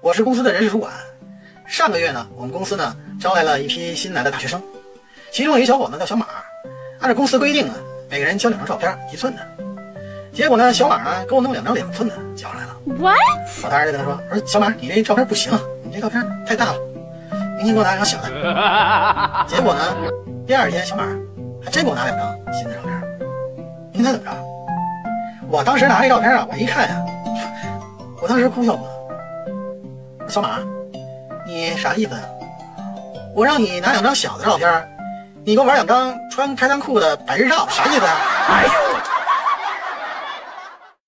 我是公司的人事主管。上个月呢，我们公司呢招来了一批新来的大学生，其中有一小伙子叫小马，按照公司规定啊，每个人交两张照片，一寸的。结果呢，小马呢给我弄两张两寸的交上来了。What？我当时就跟他说：“我说小马，你这照片不行，你这照片太大了，明天给我拿两张小的。”结果呢，第二天小马还真给我拿两张新的照片。您猜怎么着？我当时拿这照片啊，我一看呀、我当时哭笑不得。小马，你啥意思啊、我让你拿两张小的照片，你给我玩两张穿开裆裤的白日照，啥意思啊、